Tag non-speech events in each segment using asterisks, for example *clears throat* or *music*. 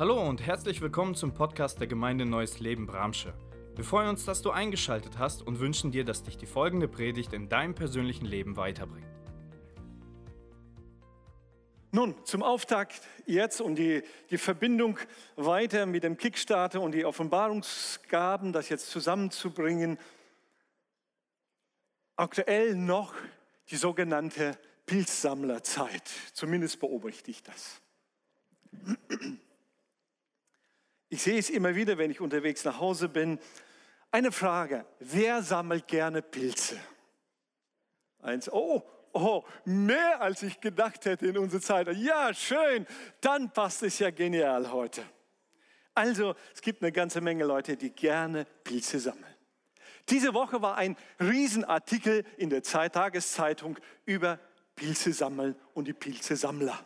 Hallo und herzlich willkommen zum Podcast der Gemeinde Neues Leben Bramsche. Wir freuen uns, dass du eingeschaltet hast und wünschen dir, dass dich die folgende Predigt in deinem persönlichen Leben weiterbringt. Nun, zum Auftakt jetzt und die, die Verbindung weiter mit dem Kickstarter und die Offenbarungsgaben, das jetzt zusammenzubringen. Aktuell noch die sogenannte Pilzsammlerzeit. Zumindest beobachte ich das. Ich sehe es immer wieder, wenn ich unterwegs nach Hause bin. Eine Frage, wer sammelt gerne Pilze? Eins, oh, oh, mehr als ich gedacht hätte in unserer Zeit. Ja, schön, dann passt es ja genial heute. Also, es gibt eine ganze Menge Leute, die gerne Pilze sammeln. Diese Woche war ein Riesenartikel in der Tageszeitung über Pilze sammeln und die Pilzesammler.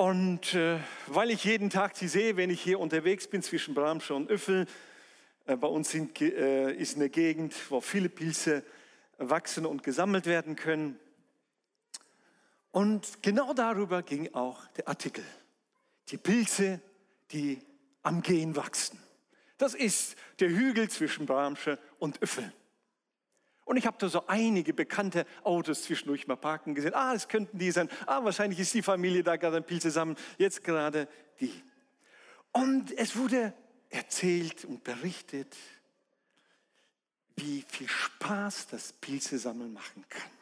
Und äh, weil ich jeden Tag sie sehe, wenn ich hier unterwegs bin zwischen Bramsche und Öffel, äh, bei uns sind, äh, ist eine Gegend, wo viele Pilze wachsen und gesammelt werden können. Und genau darüber ging auch der Artikel. Die Pilze, die am Gehen wachsen. Das ist der Hügel zwischen Bramsche und Öffel. Und ich habe da so einige bekannte Autos zwischendurch mal parken gesehen. Ah, es könnten die sein. Ah, wahrscheinlich ist die Familie da gerade ein Pilz zusammen. Jetzt gerade die. Und es wurde erzählt und berichtet, wie viel Spaß das Pilzesammeln machen kann.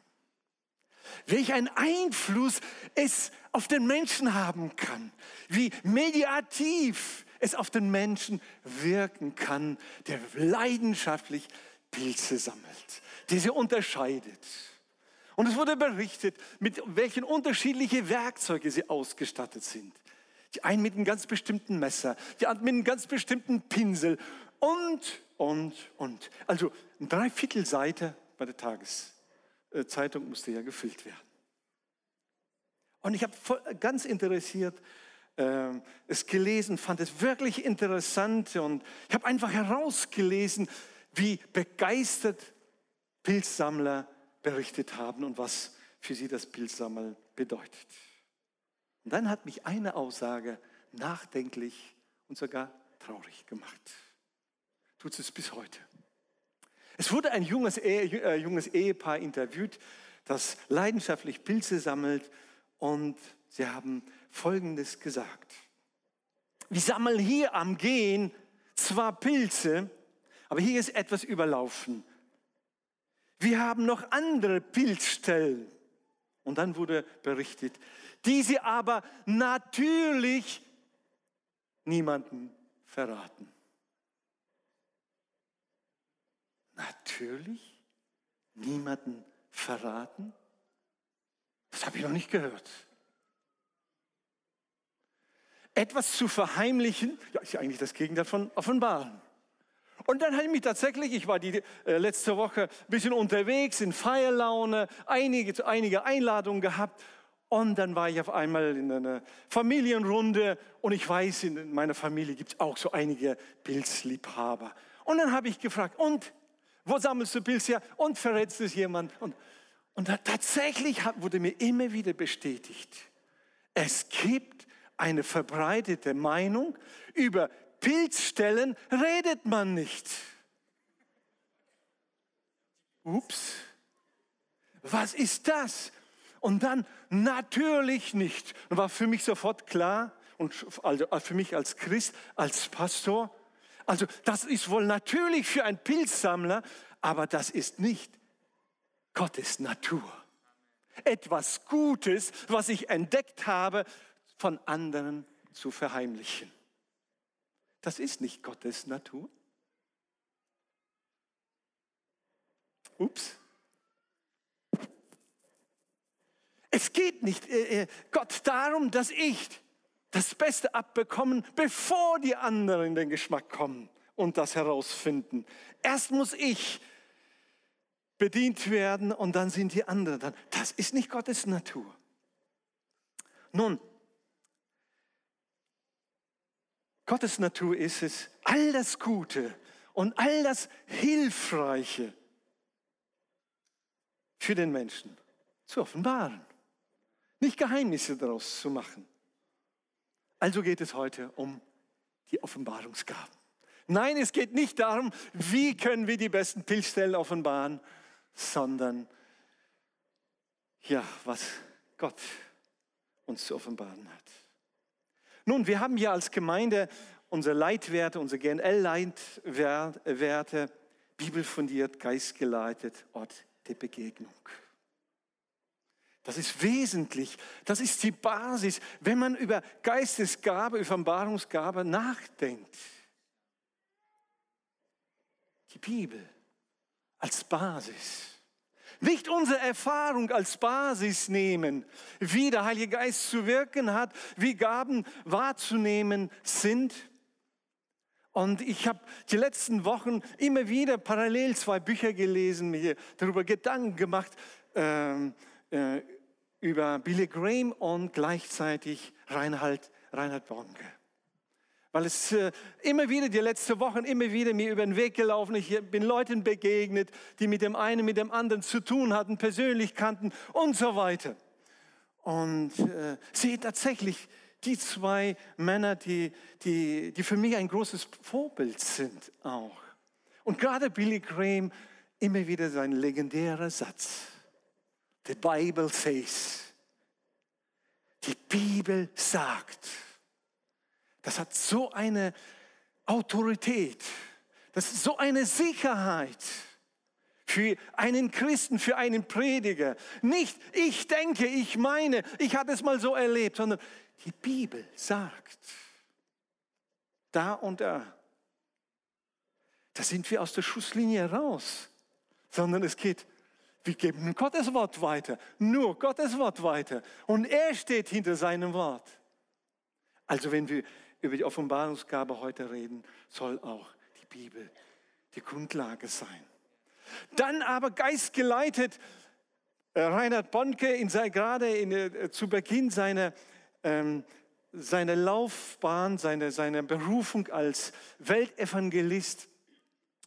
Welch ein Einfluss es auf den Menschen haben kann. Wie mediativ es auf den Menschen wirken kann, der leidenschaftlich Pilze sammelt die sie unterscheidet. Und es wurde berichtet, mit welchen unterschiedlichen Werkzeugen sie ausgestattet sind. Die einen mit einem ganz bestimmten Messer, die anderen mit einem ganz bestimmten Pinsel und, und, und. Also eine Dreiviertelseite bei der Tageszeitung musste ja gefüllt werden. Und ich habe ganz interessiert äh, es gelesen, fand es wirklich interessant und ich habe einfach herausgelesen, wie begeistert Pilzsammler berichtet haben und was für sie das Pilzsammeln bedeutet. Und dann hat mich eine Aussage nachdenklich und sogar traurig gemacht. Tut es bis heute. Es wurde ein junges, Ehe, äh, junges Ehepaar interviewt, das leidenschaftlich Pilze sammelt und sie haben Folgendes gesagt. Wir sammeln hier am Gehen zwar Pilze, aber hier ist etwas überlaufen. Wir haben noch andere Pilzstellen. Und dann wurde berichtet, die sie aber natürlich niemanden verraten. Natürlich niemanden verraten? Das habe ich noch nicht gehört. Etwas zu verheimlichen, ja, ist ja eigentlich das Gegenteil von offenbaren. Und dann habe ich mich tatsächlich, ich war die äh, letzte Woche ein bisschen unterwegs in Feierlaune, einige, einige Einladungen gehabt. Und dann war ich auf einmal in einer Familienrunde und ich weiß, in meiner Familie gibt es auch so einige Pilzliebhaber. Und dann habe ich gefragt, und wo sammelst du Pilze her? Und verrätst es jemand? Und, und tatsächlich wurde mir immer wieder bestätigt, es gibt eine verbreitete Meinung über Pilzstellen redet man nicht. Ups, was ist das? Und dann natürlich nicht. Und war für mich sofort klar, und also für mich als Christ, als Pastor, also das ist wohl natürlich für einen Pilzsammler, aber das ist nicht Gottes Natur. Etwas Gutes, was ich entdeckt habe, von anderen zu verheimlichen. Das ist nicht Gottes Natur. Ups. Es geht nicht äh, äh, Gott darum, dass ich das Beste abbekommen, bevor die anderen in den Geschmack kommen und das herausfinden. Erst muss ich bedient werden und dann sind die anderen dann. Das ist nicht Gottes Natur. Nun, Gottes Natur ist es, all das Gute und all das Hilfreiche für den Menschen zu offenbaren. Nicht Geheimnisse daraus zu machen. Also geht es heute um die Offenbarungsgaben. Nein, es geht nicht darum, wie können wir die besten Pilzstellen offenbaren, sondern ja, was Gott uns zu offenbaren hat. Nun, wir haben ja als Gemeinde unsere Leitwerte, unsere GNL-Leitwerte, bibelfundiert, geistgeleitet, Ort der Begegnung. Das ist wesentlich, das ist die Basis, wenn man über Geistesgabe, Offenbarungsgabe nachdenkt. Die Bibel als Basis. Nicht unsere Erfahrung als Basis nehmen, wie der Heilige Geist zu wirken hat, wie Gaben wahrzunehmen sind. Und ich habe die letzten Wochen immer wieder parallel zwei Bücher gelesen, mir darüber Gedanken gemacht, äh, äh, über Billy Graham und gleichzeitig Reinhard, Reinhard Bonke. Weil es äh, immer wieder, die letzten Wochen, immer wieder mir über den Weg gelaufen. Ich bin Leuten begegnet, die mit dem einen, mit dem anderen zu tun hatten, persönlich kannten und so weiter. Und äh, sehe tatsächlich die zwei Männer, die, die, die für mich ein großes Vorbild sind auch. Und gerade Billy Graham, immer wieder sein legendärer Satz. The Bible says. Die Bibel sagt. Das hat so eine Autorität. Das ist so eine Sicherheit für einen Christen, für einen Prediger. Nicht ich denke, ich meine, ich habe es mal so erlebt, sondern die Bibel sagt, da und da, da sind wir aus der Schusslinie raus, sondern es geht, wir geben Gottes Wort weiter, nur Gottes Wort weiter. Und er steht hinter seinem Wort. Also wenn wir über die Offenbarungsgabe heute reden, soll auch die Bibel die Grundlage sein. Dann aber geistgeleitet, äh, Reinhard Bonke in sei, gerade in, äh, zu Beginn seiner, ähm, seiner Laufbahn, seiner, seiner Berufung als Weltevangelist.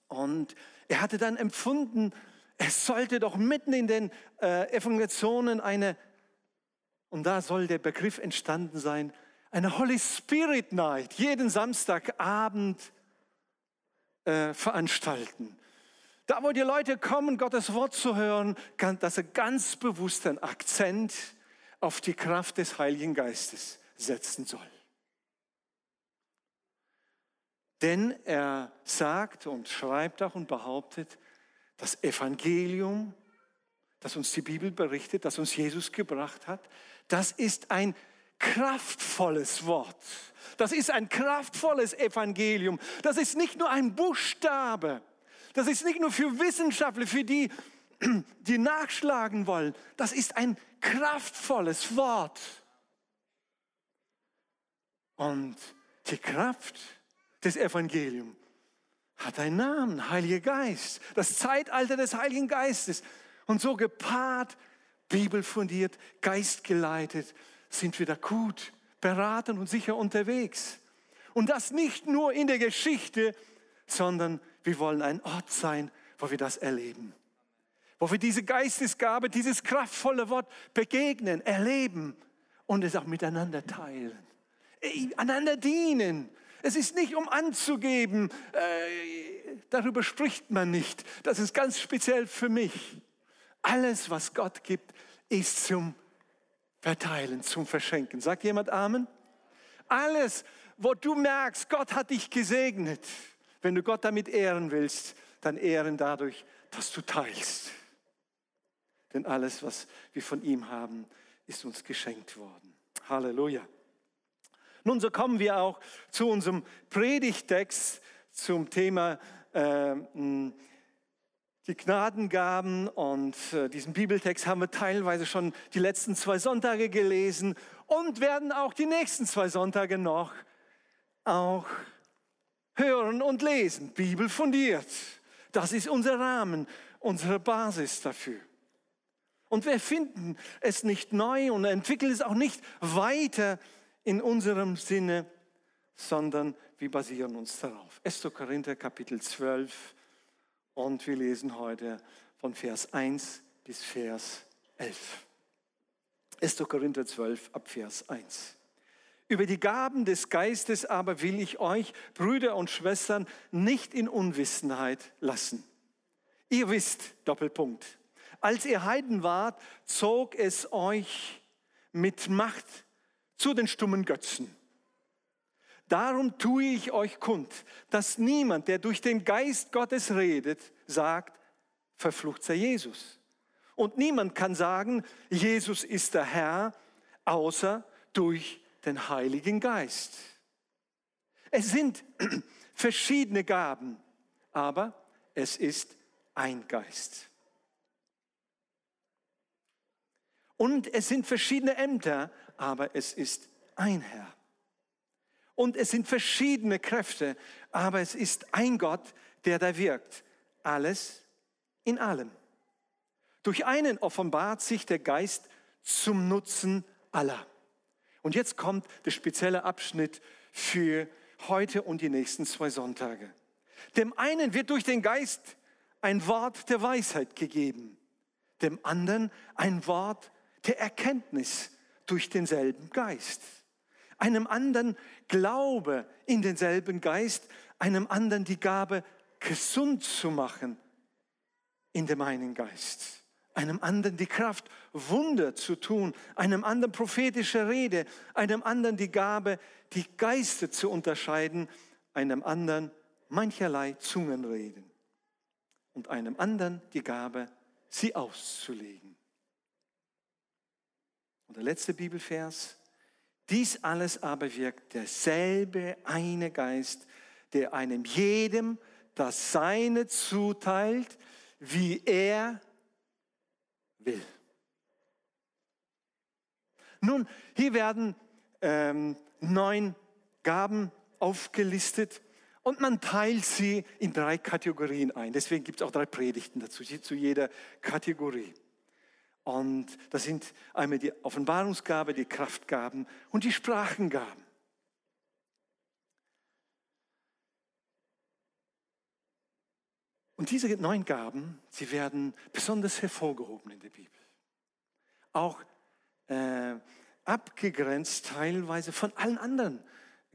Und er hatte dann empfunden, es sollte doch mitten in den äh, Evangelisationen eine, und da soll der Begriff entstanden sein, eine Holy Spirit Night jeden Samstagabend äh, veranstalten. Da, wo die Leute kommen, Gottes Wort zu hören, dass er ganz bewusst einen Akzent auf die Kraft des Heiligen Geistes setzen soll. Denn er sagt und schreibt auch und behauptet, das Evangelium, das uns die Bibel berichtet, das uns Jesus gebracht hat, das ist ein kraftvolles Wort. Das ist ein kraftvolles Evangelium. Das ist nicht nur ein Buchstabe. Das ist nicht nur für Wissenschaftler, für die, *clears throat* die nachschlagen wollen. Das ist ein kraftvolles Wort. Und die Kraft des Evangeliums hat einen Namen, Heiliger Geist. Das Zeitalter des Heiligen Geistes. Und so gepaart, bibelfundiert, geistgeleitet sind wir da gut beraten und sicher unterwegs. Und das nicht nur in der Geschichte, sondern wir wollen ein Ort sein, wo wir das erleben. Wo wir diese Geistesgabe, dieses kraftvolle Wort begegnen, erleben und es auch miteinander teilen. Einander dienen. Es ist nicht um anzugeben, äh, darüber spricht man nicht. Das ist ganz speziell für mich. Alles, was Gott gibt, ist zum verteilen, zum Verschenken. Sagt jemand Amen? Alles, wo du merkst, Gott hat dich gesegnet. Wenn du Gott damit ehren willst, dann ehren dadurch, dass du teilst. Denn alles, was wir von ihm haben, ist uns geschenkt worden. Halleluja. Nun, so kommen wir auch zu unserem Predigtext zum Thema äh, die Gnadengaben und äh, diesen Bibeltext haben wir teilweise schon die letzten zwei Sonntage gelesen und werden auch die nächsten zwei Sonntage noch auch hören und lesen. Bibel fundiert. Das ist unser Rahmen, unsere Basis dafür. Und wir finden es nicht neu und entwickeln es auch nicht weiter in unserem Sinne, sondern wir basieren uns darauf. 1. Korinther Kapitel 12, und wir lesen heute von Vers 1 bis Vers 11. 1. Korinther 12 ab Vers 1. Über die Gaben des Geistes aber will ich euch, Brüder und Schwestern, nicht in Unwissenheit lassen. Ihr wisst, Doppelpunkt, als ihr Heiden wart, zog es euch mit Macht zu den stummen Götzen. Darum tue ich euch kund, dass niemand, der durch den Geist Gottes redet, sagt, verflucht sei Jesus. Und niemand kann sagen, Jesus ist der Herr, außer durch den Heiligen Geist. Es sind *clears throat* verschiedene Gaben, aber es ist ein Geist. Und es sind verschiedene Ämter, aber es ist ein Herr. Und es sind verschiedene Kräfte, aber es ist ein Gott, der da wirkt. Alles in allem. Durch einen offenbart sich der Geist zum Nutzen aller. Und jetzt kommt der spezielle Abschnitt für heute und die nächsten zwei Sonntage. Dem einen wird durch den Geist ein Wort der Weisheit gegeben, dem anderen ein Wort der Erkenntnis durch denselben Geist, einem anderen Glaube in denselben Geist, einem anderen die Gabe, gesund zu machen in dem einen Geist, einem anderen die Kraft, Wunder zu tun, einem anderen prophetische Rede, einem anderen die Gabe, die Geister zu unterscheiden, einem anderen mancherlei Zungenreden und einem anderen die Gabe, sie auszulegen. Und der letzte Bibelvers, dies alles aber wirkt derselbe eine Geist, der einem jedem das Seine zuteilt, wie er will. Nun, hier werden ähm, neun Gaben aufgelistet und man teilt sie in drei Kategorien ein. Deswegen gibt es auch drei Predigten dazu, zu jeder Kategorie. Und das sind einmal die Offenbarungsgabe, die Kraftgaben und die Sprachengaben. Und diese neun Gaben, sie werden besonders hervorgehoben in der Bibel. Auch äh, abgegrenzt teilweise von allen anderen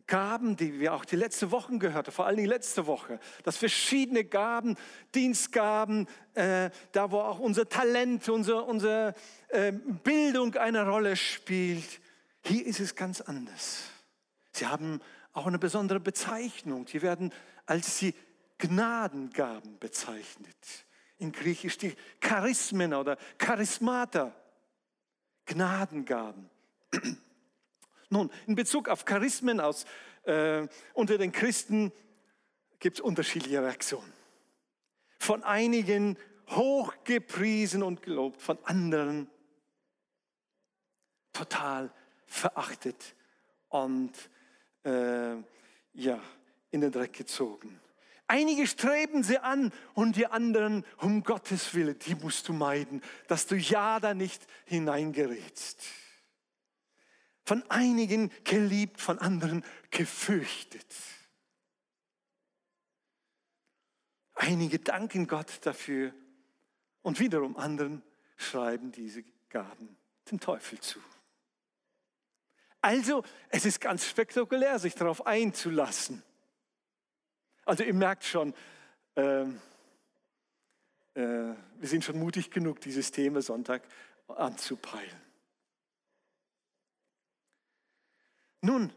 Gaben, die wir auch die letzte Wochen gehört haben, vor allem die letzte Woche, dass verschiedene Gaben, Dienstgaben, äh, da wo auch unser Talent, unsere, unsere äh, Bildung eine Rolle spielt, hier ist es ganz anders. Sie haben auch eine besondere Bezeichnung. Die werden als die Gnadengaben bezeichnet. In Griechisch die Charismen oder Charismata. Gnadengaben. *clears throat* Nun, in Bezug auf Charismen aus, äh, unter den Christen gibt es unterschiedliche Reaktionen. Von einigen hochgepriesen und gelobt, von anderen total verachtet und äh, ja, in den Dreck gezogen. Einige streben sie an und die anderen, um Gottes Willen, die musst du meiden, dass du ja da nicht hineingerätst von einigen geliebt, von anderen gefürchtet. Einige danken Gott dafür und wiederum anderen schreiben diese Gaben dem Teufel zu. Also, es ist ganz spektakulär, sich darauf einzulassen. Also, ihr merkt schon, ähm, äh, wir sind schon mutig genug, dieses Thema Sonntag anzupeilen. Nun,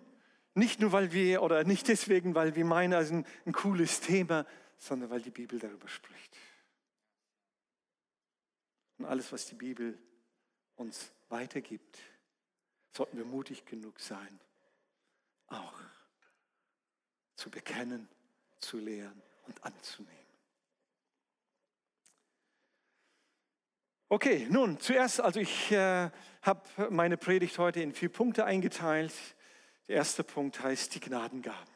nicht nur, weil wir, oder nicht deswegen, weil wir meinen, es ist ein, ein cooles Thema, sondern weil die Bibel darüber spricht. Und alles, was die Bibel uns weitergibt, sollten wir mutig genug sein, auch zu bekennen, zu lehren und anzunehmen. Okay, nun zuerst, also ich äh, habe meine Predigt heute in vier Punkte eingeteilt. Der erste Punkt heißt die Gnadengaben.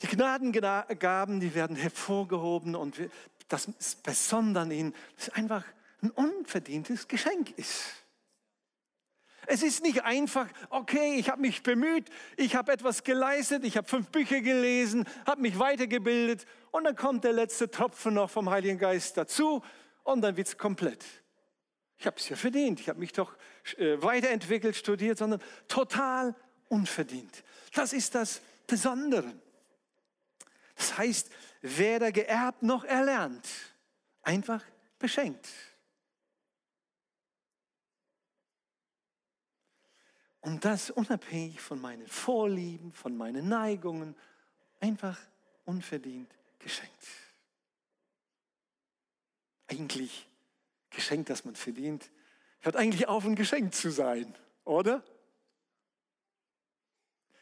Die Gnadengaben, die werden hervorgehoben und das Besondere an ihnen, das einfach ein unverdientes Geschenk ist. Es ist nicht einfach, okay, ich habe mich bemüht, ich habe etwas geleistet, ich habe fünf Bücher gelesen, habe mich weitergebildet und dann kommt der letzte Tropfen noch vom Heiligen Geist dazu und dann wird es komplett. Ich habe es ja verdient. Ich habe mich doch weiterentwickelt, studiert, sondern total unverdient. Das ist das Besondere. Das heißt, weder geerbt noch erlernt, einfach beschenkt. Und das unabhängig von meinen Vorlieben, von meinen Neigungen, einfach unverdient geschenkt. Eigentlich geschenkt, dass man verdient, hört eigentlich auf, ein Geschenk zu sein, oder?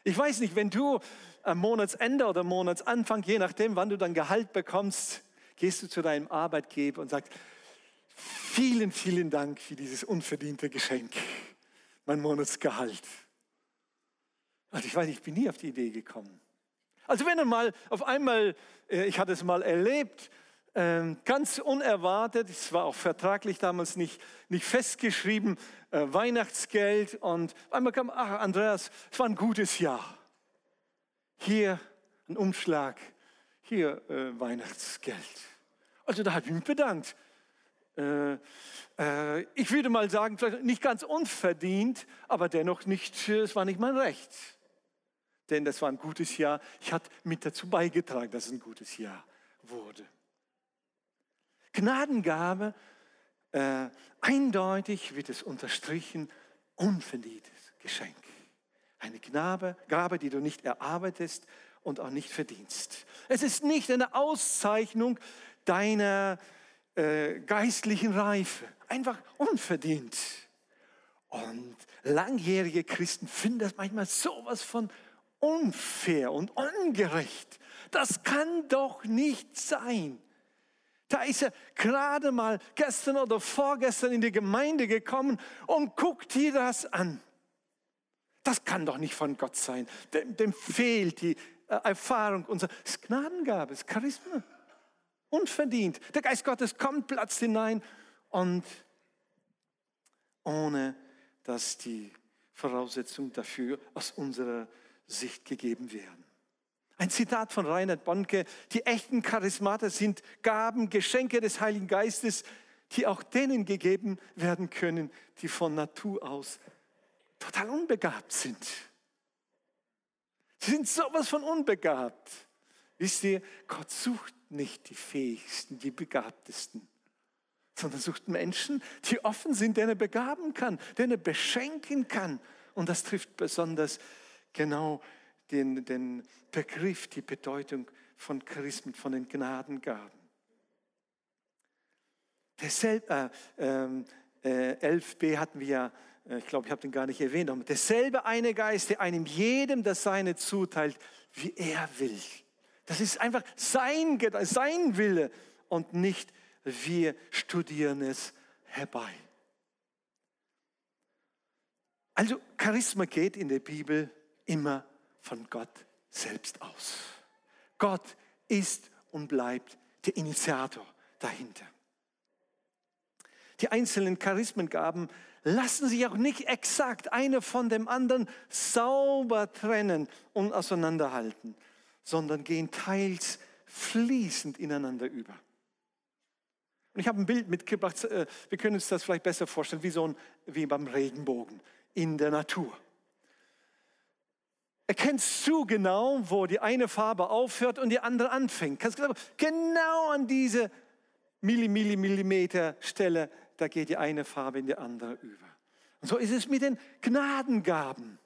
Ich weiß nicht, wenn du am Monatsende oder Monatsanfang, je nachdem, wann du dein Gehalt bekommst, gehst du zu deinem Arbeitgeber und sagst, vielen, vielen Dank für dieses unverdiente Geschenk mein Monatsgehalt. Also ich weiß, ich bin nie auf die Idee gekommen. Also wenn er mal auf einmal, äh, ich hatte es mal erlebt, ganz unerwartet, es war auch vertraglich damals nicht, nicht festgeschrieben, äh, Weihnachtsgeld und einmal kam, ach Andreas, es war ein gutes Jahr. Hier ein Umschlag, hier äh, Weihnachtsgeld. Also da habe ich mich bedankt. Äh, äh, ich würde mal sagen, nicht ganz unverdient, aber dennoch nicht, es war nicht mein Recht. Denn das war ein gutes Jahr. Ich hatte mit dazu beigetragen, dass es ein gutes Jahr wurde. Gnadengabe, äh, eindeutig wird es unterstrichen, unverdientes Geschenk. Eine Gnabe, Gabe, die du nicht erarbeitest und auch nicht verdienst. Es ist nicht eine Auszeichnung deiner äh, geistlichen Reife. Einfach unverdient. Und langjährige Christen finden das manchmal sowas von unfair und ungerecht. Das kann doch nicht sein. Da ist er gerade mal gestern oder vorgestern in die Gemeinde gekommen und guckt dir das an. Das kann doch nicht von Gott sein. Dem, dem fehlt die äh, Erfahrung unserer Gnadengabe, das Charisma. Unverdient. Der Geist Gottes kommt, platzt hinein und ohne dass die Voraussetzungen dafür aus unserer Sicht gegeben werden. Ein Zitat von Reinhard Bonke, die echten Charismata sind Gaben, Geschenke des Heiligen Geistes, die auch denen gegeben werden können, die von Natur aus total unbegabt sind. Sie sind sowas von unbegabt. Wisst ihr, Gott sucht nicht die Fähigsten, die Begabtesten, sondern sucht Menschen, die offen sind, denen er begaben kann, denen er beschenken kann. Und das trifft besonders genau den, den Begriff, die Bedeutung von Charismen, von den Gnadengaben. Derselbe, äh, äh, 11b hatten wir ja, äh, ich glaube, ich habe den gar nicht erwähnt, aber derselbe eine Geist, der einem jedem das Seine zuteilt, wie er will. Das ist einfach sein, sein Wille und nicht wir studieren es herbei. Also Charisma geht in der Bibel immer von Gott selbst aus. Gott ist und bleibt der Initiator dahinter. Die einzelnen Charismengaben lassen sich auch nicht exakt eine von dem anderen sauber trennen und auseinanderhalten sondern gehen teils fließend ineinander über. Und ich habe ein Bild mitgebracht, äh, wir können uns das vielleicht besser vorstellen, wie, so ein, wie beim Regenbogen in der Natur. Erkennst du genau, wo die eine Farbe aufhört und die andere anfängt? Kannst du genau an diese Milli, Milli, Millimeter Stelle, da geht die eine Farbe in die andere über. Und so ist es mit den Gnadengaben.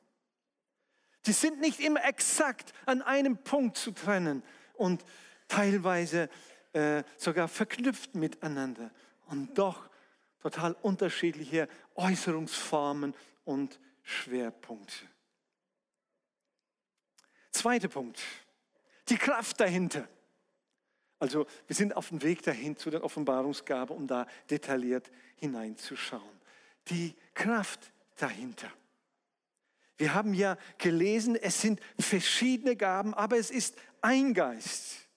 Sie sind nicht immer exakt an einem Punkt zu trennen und teilweise äh, sogar verknüpft miteinander und doch total unterschiedliche Äußerungsformen und Schwerpunkte. Zweiter Punkt, die Kraft dahinter. Also wir sind auf dem Weg dahin zu der Offenbarungsgabe, um da detailliert hineinzuschauen. Die Kraft dahinter. Wir haben ja gelesen, es sind verschiedene Gaben, aber es ist ein Geist.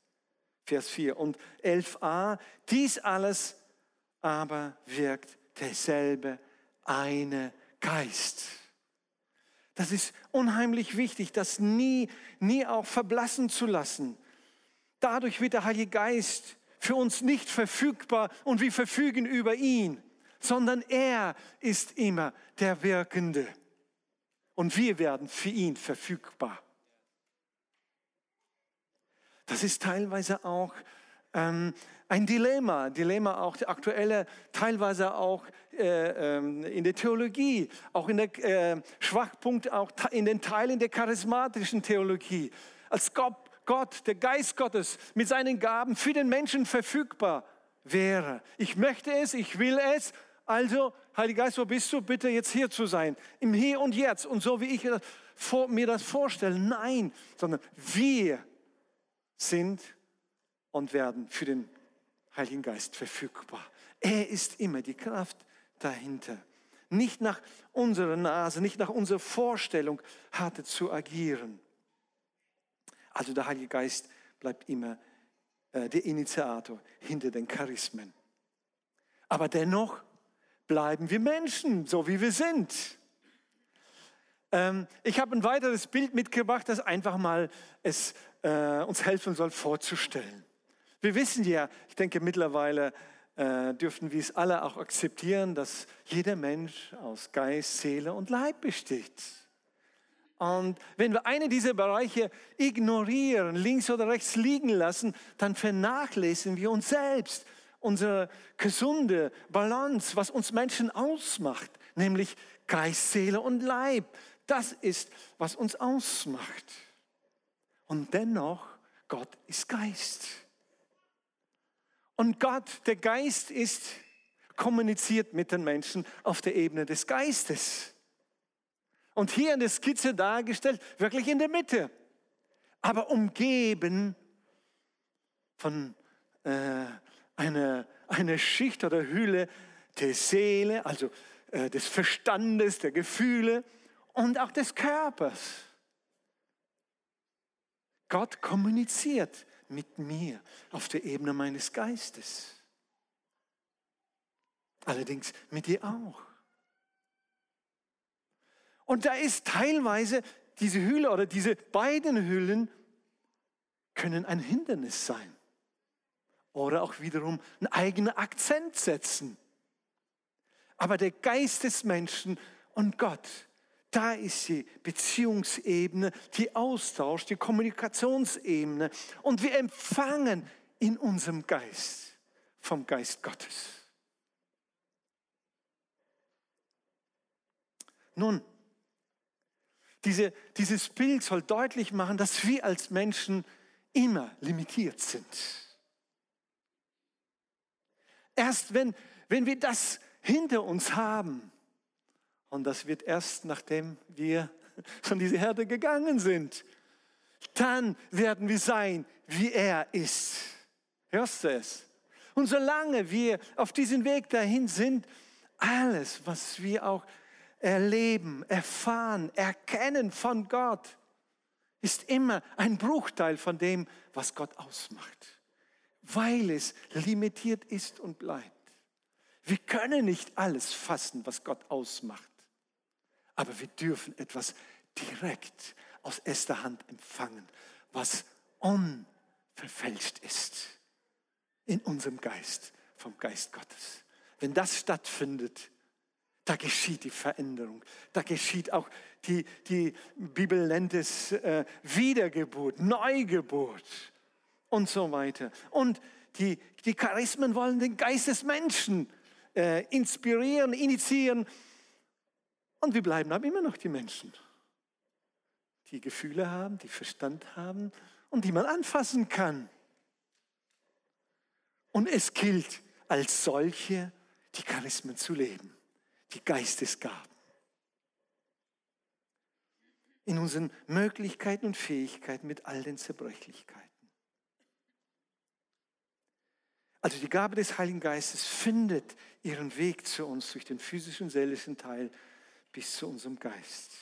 Vers 4 und 11a, dies alles aber wirkt derselbe eine Geist. Das ist unheimlich wichtig, das nie, nie auch verblassen zu lassen. Dadurch wird der Heilige Geist für uns nicht verfügbar und wir verfügen über ihn. sondern er ist immer der Wirkende. Und wir werden für ihn verfügbar. Das ist teilweise auch ähm, ein Dilemma, Dilemma auch aktuelle, teilweise auch äh, ähm, in der Theologie, auch in der äh, Schwachpunkt, auch in den Teilen der charismatischen Theologie. Als Gott, Gott, der Geist Gottes mit seinen Gaben für den Menschen verfügbar wäre. Ich möchte es, ich will es, also Heiliger Geist, wo bist du? Bitte jetzt hier zu sein, im Hier und Jetzt und so wie ich mir das vorstelle. Nein, sondern wir sind und werden für den Heiligen Geist verfügbar. Er ist immer die Kraft dahinter. Nicht nach unserer Nase, nicht nach unserer Vorstellung hatte zu agieren. Also der Heilige Geist bleibt immer äh, der Initiator hinter den Charismen. Aber dennoch bleiben wir Menschen, so wie wir sind. Ähm, ich habe ein weiteres Bild mitgebracht, das einfach mal es, äh, uns helfen soll vorzustellen. Wir wissen ja, ich denke mittlerweile äh, dürfen wir es alle auch akzeptieren, dass jeder Mensch aus Geist, Seele und Leib besteht. Und wenn wir eine dieser Bereiche ignorieren, links oder rechts liegen lassen, dann vernachlässigen wir uns selbst, unsere gesunde Balance, was uns Menschen ausmacht, nämlich Geist, Seele und Leib. Das ist, was uns ausmacht. Und dennoch, Gott ist Geist. Und Gott, der Geist ist, kommuniziert mit den Menschen auf der Ebene des Geistes. Und hier in der Skizze dargestellt, wirklich in der Mitte, aber umgeben von äh, einer, einer Schicht oder Hülle der Seele, also äh, des Verstandes, der Gefühle und auch des Körpers. Gott kommuniziert mit mir auf der Ebene meines Geistes. Allerdings mit dir auch. Und da ist teilweise diese Hülle oder diese beiden Hüllen können ein Hindernis sein. Oder auch wiederum einen eigenen Akzent setzen. Aber der Geist des Menschen und Gott, da ist die Beziehungsebene, die Austausch, die Kommunikationsebene. Und wir empfangen in unserem Geist vom Geist Gottes. Nun, diese, dieses Bild soll deutlich machen, dass wir als Menschen immer limitiert sind. Erst wenn, wenn wir das hinter uns haben, und das wird erst nachdem wir *laughs* von dieser Herde gegangen sind, dann werden wir sein, wie er ist. Hörst du es? Und solange wir auf diesem Weg dahin sind, alles, was wir auch erleben, erfahren, erkennen von Gott, ist immer ein Bruchteil von dem, was Gott ausmacht, weil es limitiert ist und bleibt. Wir können nicht alles fassen, was Gott ausmacht, aber wir dürfen etwas direkt aus erster Hand empfangen, was unverfälscht ist in unserem Geist, vom Geist Gottes. Wenn das stattfindet, da geschieht die Veränderung. Da geschieht auch die, die Bibel nennt es äh, Wiedergeburt, Neugeburt und so weiter. Und die, die Charismen wollen den Geist des Menschen äh, inspirieren, initiieren. Und wir bleiben aber immer noch die Menschen, die Gefühle haben, die Verstand haben und die man anfassen kann. Und es gilt als solche, die Charismen zu leben die Geistesgaben. In unseren Möglichkeiten und Fähigkeiten mit all den Zerbrechlichkeiten. Also die Gabe des Heiligen Geistes findet ihren Weg zu uns durch den physischen, seelischen Teil bis zu unserem Geist.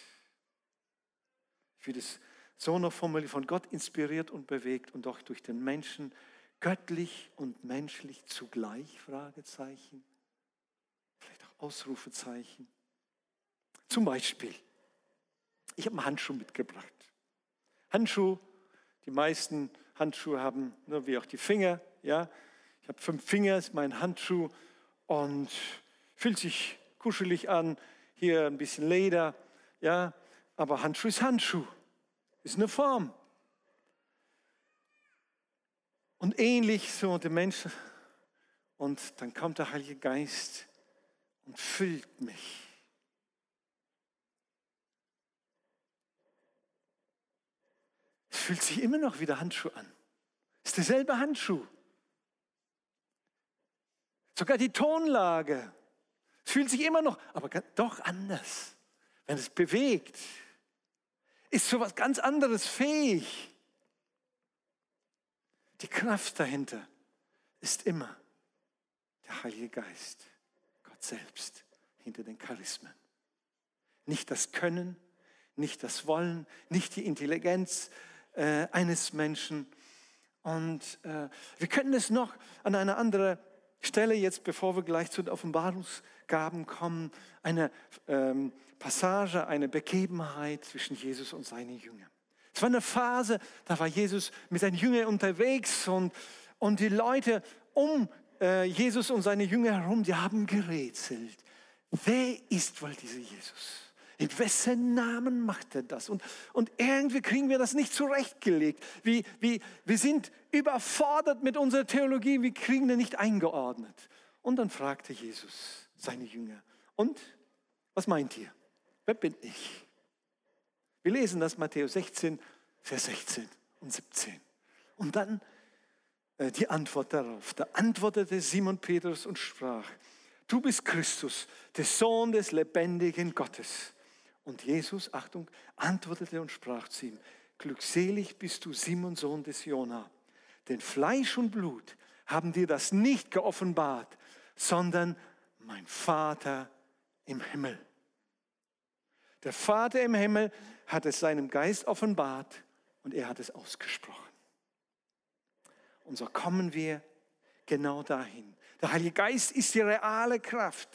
Ich würde es so noch formulieren, von Gott inspiriert und bewegt und doch durch den Menschen göttlich und menschlich zugleich, Fragezeichen. Ausrufezeichen. Zum Beispiel, ich habe einen Handschuh mitgebracht. Handschuh, die meisten Handschuhe haben nur wie auch die Finger. Ja, ich habe fünf Finger, ist mein Handschuh und Fühlt sich kuschelig an, hier ein bisschen Leder, ja, aber Handschuh ist Handschuh, ist eine Form. Und ähnlich so der Mensch. Und dann kommt der Heilige Geist und füllt mich. Es fühlt sich immer noch wie der Handschuh an. Es ist derselbe Handschuh. Sogar die Tonlage. Es fühlt sich immer noch, aber doch anders. Wenn es bewegt, ist so etwas ganz anderes fähig. Die Kraft dahinter ist immer der Heilige Geist, Gott selbst hinter den Charismen. Nicht das Können, nicht das Wollen, nicht die Intelligenz äh, eines Menschen. Und äh, wir können es noch an einer anderen Stelle jetzt, bevor wir gleich zu den Offenbarungsgaben kommen, eine ähm, Passage, eine Begebenheit zwischen Jesus und seinen Jüngern. Es war eine Phase, da war Jesus mit seinen Jüngern unterwegs und, und die Leute um äh, Jesus und seine Jünger herum, die haben gerätselt. Wer ist wohl dieser Jesus? In wessen Namen macht er das? Und, und irgendwie kriegen wir das nicht zurechtgelegt. Wie, wie, wir sind überfordert mit unserer Theologie, wir kriegen das nicht eingeordnet. Und dann fragte Jesus seine Jünger, und was meint ihr? Wer bin ich? Wir lesen das Matthäus 16, Vers 16 und 17. Und dann äh, die Antwort darauf. Da antwortete Simon Petrus und sprach, du bist Christus, der Sohn des lebendigen Gottes. Und Jesus, Achtung, antwortete und sprach zu ihm, glückselig bist du Simon, Sohn des Jona, denn Fleisch und Blut haben dir das nicht geoffenbart, sondern mein Vater im Himmel. Der Vater im Himmel hat es seinem Geist offenbart und er hat es ausgesprochen. Und so kommen wir genau dahin. Der Heilige Geist ist die reale Kraft.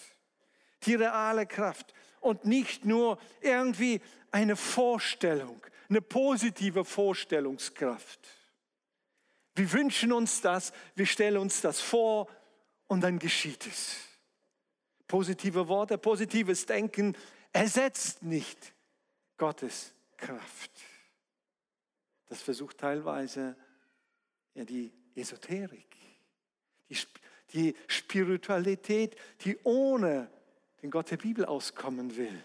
Die reale Kraft. Und nicht nur irgendwie eine Vorstellung, eine positive Vorstellungskraft. Wir wünschen uns das, wir stellen uns das vor und dann geschieht es. Positive Worte, positives Denken ersetzt nicht Gottes Kraft. Das versucht teilweise ja, die Esoterik, die, die Spiritualität, die ohne den Gott der Bibel auskommen will.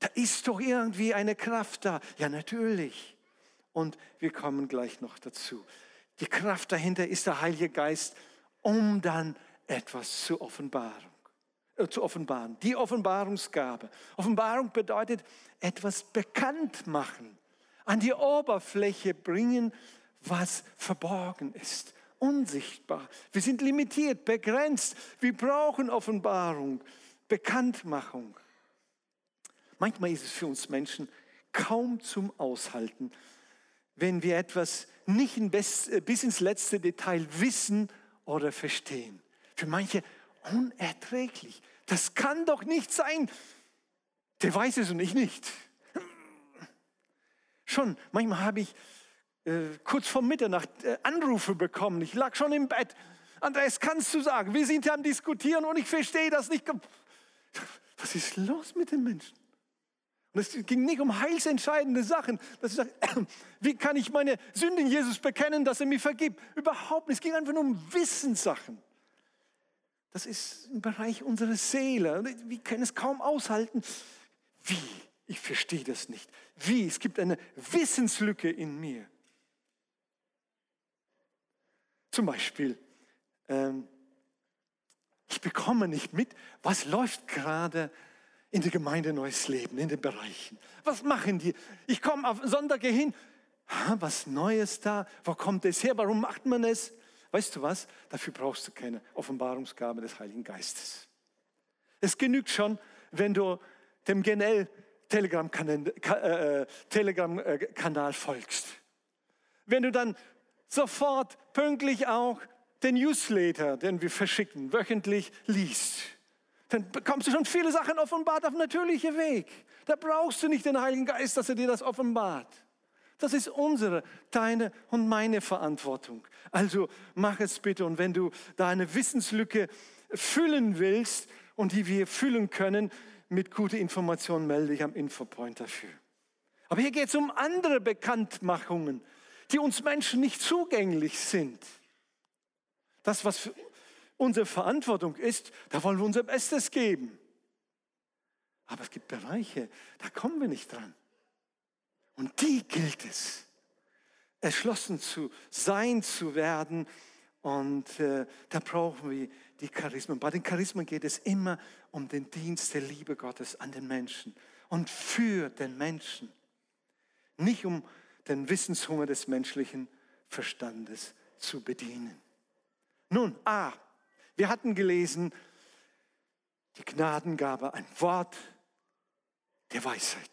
Da ist doch irgendwie eine Kraft da. Ja, natürlich. Und wir kommen gleich noch dazu. Die Kraft dahinter ist der Heilige Geist, um dann etwas zu offenbaren. Äh, zu offenbaren. Die Offenbarungsgabe. Offenbarung bedeutet etwas bekannt machen, an die Oberfläche bringen, was verborgen ist, unsichtbar. Wir sind limitiert, begrenzt. Wir brauchen Offenbarung, Bekanntmachung. Manchmal ist es für uns Menschen kaum zum Aushalten, wenn wir etwas nicht äh, bis ins letzte Detail wissen oder verstehen. Für manche unerträglich. Das kann doch nicht sein. Der weiß es und ich nicht. Schon, manchmal habe ich äh, kurz vor Mitternacht äh, Anrufe bekommen. Ich lag schon im Bett. Andreas, kannst du sagen, wir sind ja am Diskutieren und ich verstehe das nicht. Was ist los mit den Menschen? Und es ging nicht um heilsentscheidende Sachen. Dass ich sage, *coughs* wie kann ich meine Sünden Jesus bekennen, dass er mir vergibt? Überhaupt nicht. Es ging einfach nur um Wissenssachen. Das ist im Bereich unserer Seele. Wir können es kaum aushalten. Wie? Ich verstehe das nicht. Wie? Es gibt eine Wissenslücke in mir. Zum Beispiel, ähm, ich bekomme nicht mit, was läuft gerade in der Gemeinde Neues Leben, in den Bereichen. Was machen die? Ich komme auf Sonntage hin, was Neues da, wo kommt es her, warum macht man es? Weißt du was? Dafür brauchst du keine Offenbarungsgabe des Heiligen Geistes. Es genügt schon, wenn du dem GNL Telegram-Kanal äh, Telegram -Kanal folgst. Wenn du dann sofort pünktlich auch den Newsletter, den wir verschicken, wöchentlich liest, dann bekommst du schon viele Sachen offenbart auf natürliche Weg. Da brauchst du nicht den Heiligen Geist, dass er dir das offenbart. Das ist unsere, deine und meine Verantwortung. Also mach es bitte. Und wenn du da eine Wissenslücke füllen willst und die wir füllen können, mit guter Information melde dich am Infopoint dafür. Aber hier geht es um andere Bekanntmachungen, die uns Menschen nicht zugänglich sind. Das, was unsere Verantwortung ist, da wollen wir unser Bestes geben. Aber es gibt Bereiche, da kommen wir nicht dran. Und die gilt es, erschlossen zu sein, zu werden. Und äh, da brauchen wir die Charismen. Bei den Charismen geht es immer um den Dienst der Liebe Gottes an den Menschen und für den Menschen. Nicht um den Wissenshunger des menschlichen Verstandes zu bedienen. Nun, A, wir hatten gelesen, die Gnadengabe, ein Wort der Weisheit.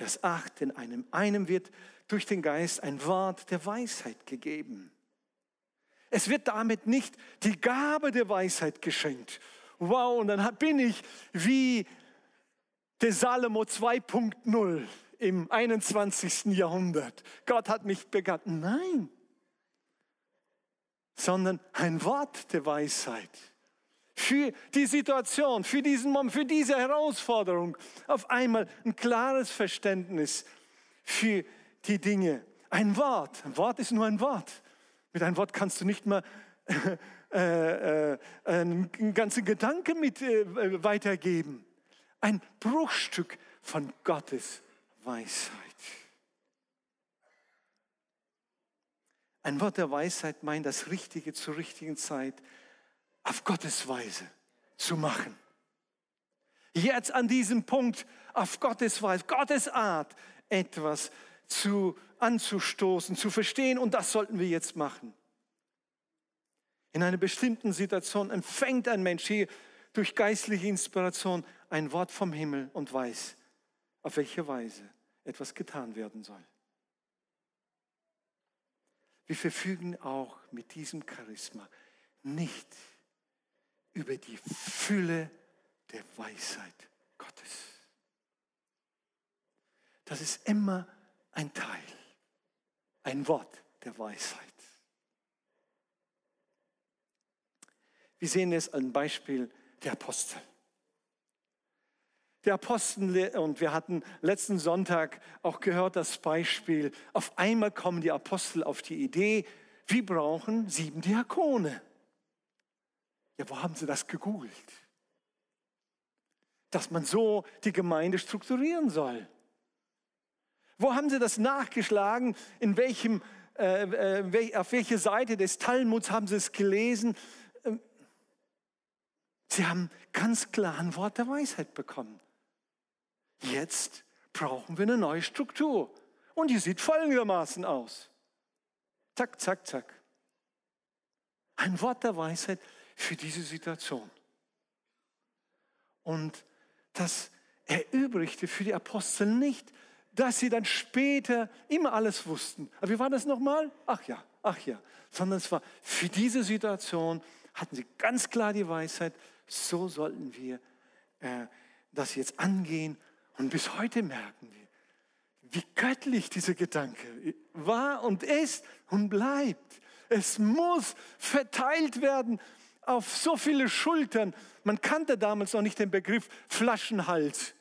Vers 8, in einem, einem wird durch den Geist ein Wort der Weisheit gegeben. Es wird damit nicht die Gabe der Weisheit geschenkt. Wow, und dann bin ich wie der Salomo 2.0 im 21. Jahrhundert. Gott hat mich begabt. Nein, sondern ein Wort der Weisheit für die Situation, für diesen Moment, für diese Herausforderung. Auf einmal ein klares Verständnis für die Dinge. Ein Wort. Ein Wort ist nur ein Wort. Mit einem Wort kannst du nicht mal *laughs* äh, äh, einen ganzen Gedanke mit äh, weitergeben. Ein Bruchstück von Gottes Weisheit. Ein Wort der Weisheit meint, das Richtige zur richtigen Zeit auf Gottes Weise zu machen. Jetzt an diesem Punkt auf Gottes Weise, Gottes Art etwas zu anzustoßen, zu verstehen und das sollten wir jetzt machen. In einer bestimmten Situation empfängt ein Mensch hier durch geistliche Inspiration ein Wort vom Himmel und weiß, auf welche Weise etwas getan werden soll. Wir verfügen auch mit diesem Charisma nicht über die Fülle der Weisheit Gottes. Das ist immer ein Teil, ein Wort der Weisheit. Wir sehen es an Beispiel der Apostel. Der Apostel, und wir hatten letzten Sonntag auch gehört das Beispiel, auf einmal kommen die Apostel auf die Idee, wir brauchen sieben Diakone. Ja, wo haben sie das gegoogelt? Dass man so die Gemeinde strukturieren soll. Wo haben sie das nachgeschlagen? In welchem, äh, äh, auf welche Seite des Talmuds haben sie es gelesen? Ähm, sie haben ganz klar ein Wort der Weisheit bekommen. Jetzt brauchen wir eine neue Struktur. Und die sieht folgendermaßen aus. Zack, zack, zack. Ein Wort der Weisheit für diese Situation. Und das erübrigte für die Apostel nicht, dass sie dann später immer alles wussten. Aber wie war das nochmal? Ach ja, ach ja. Sondern es war für diese Situation, hatten sie ganz klar die Weisheit, so sollten wir äh, das jetzt angehen. Und bis heute merken wir, wie göttlich dieser Gedanke war und ist und bleibt. Es muss verteilt werden auf so viele Schultern. Man kannte damals noch nicht den Begriff Flaschenhals.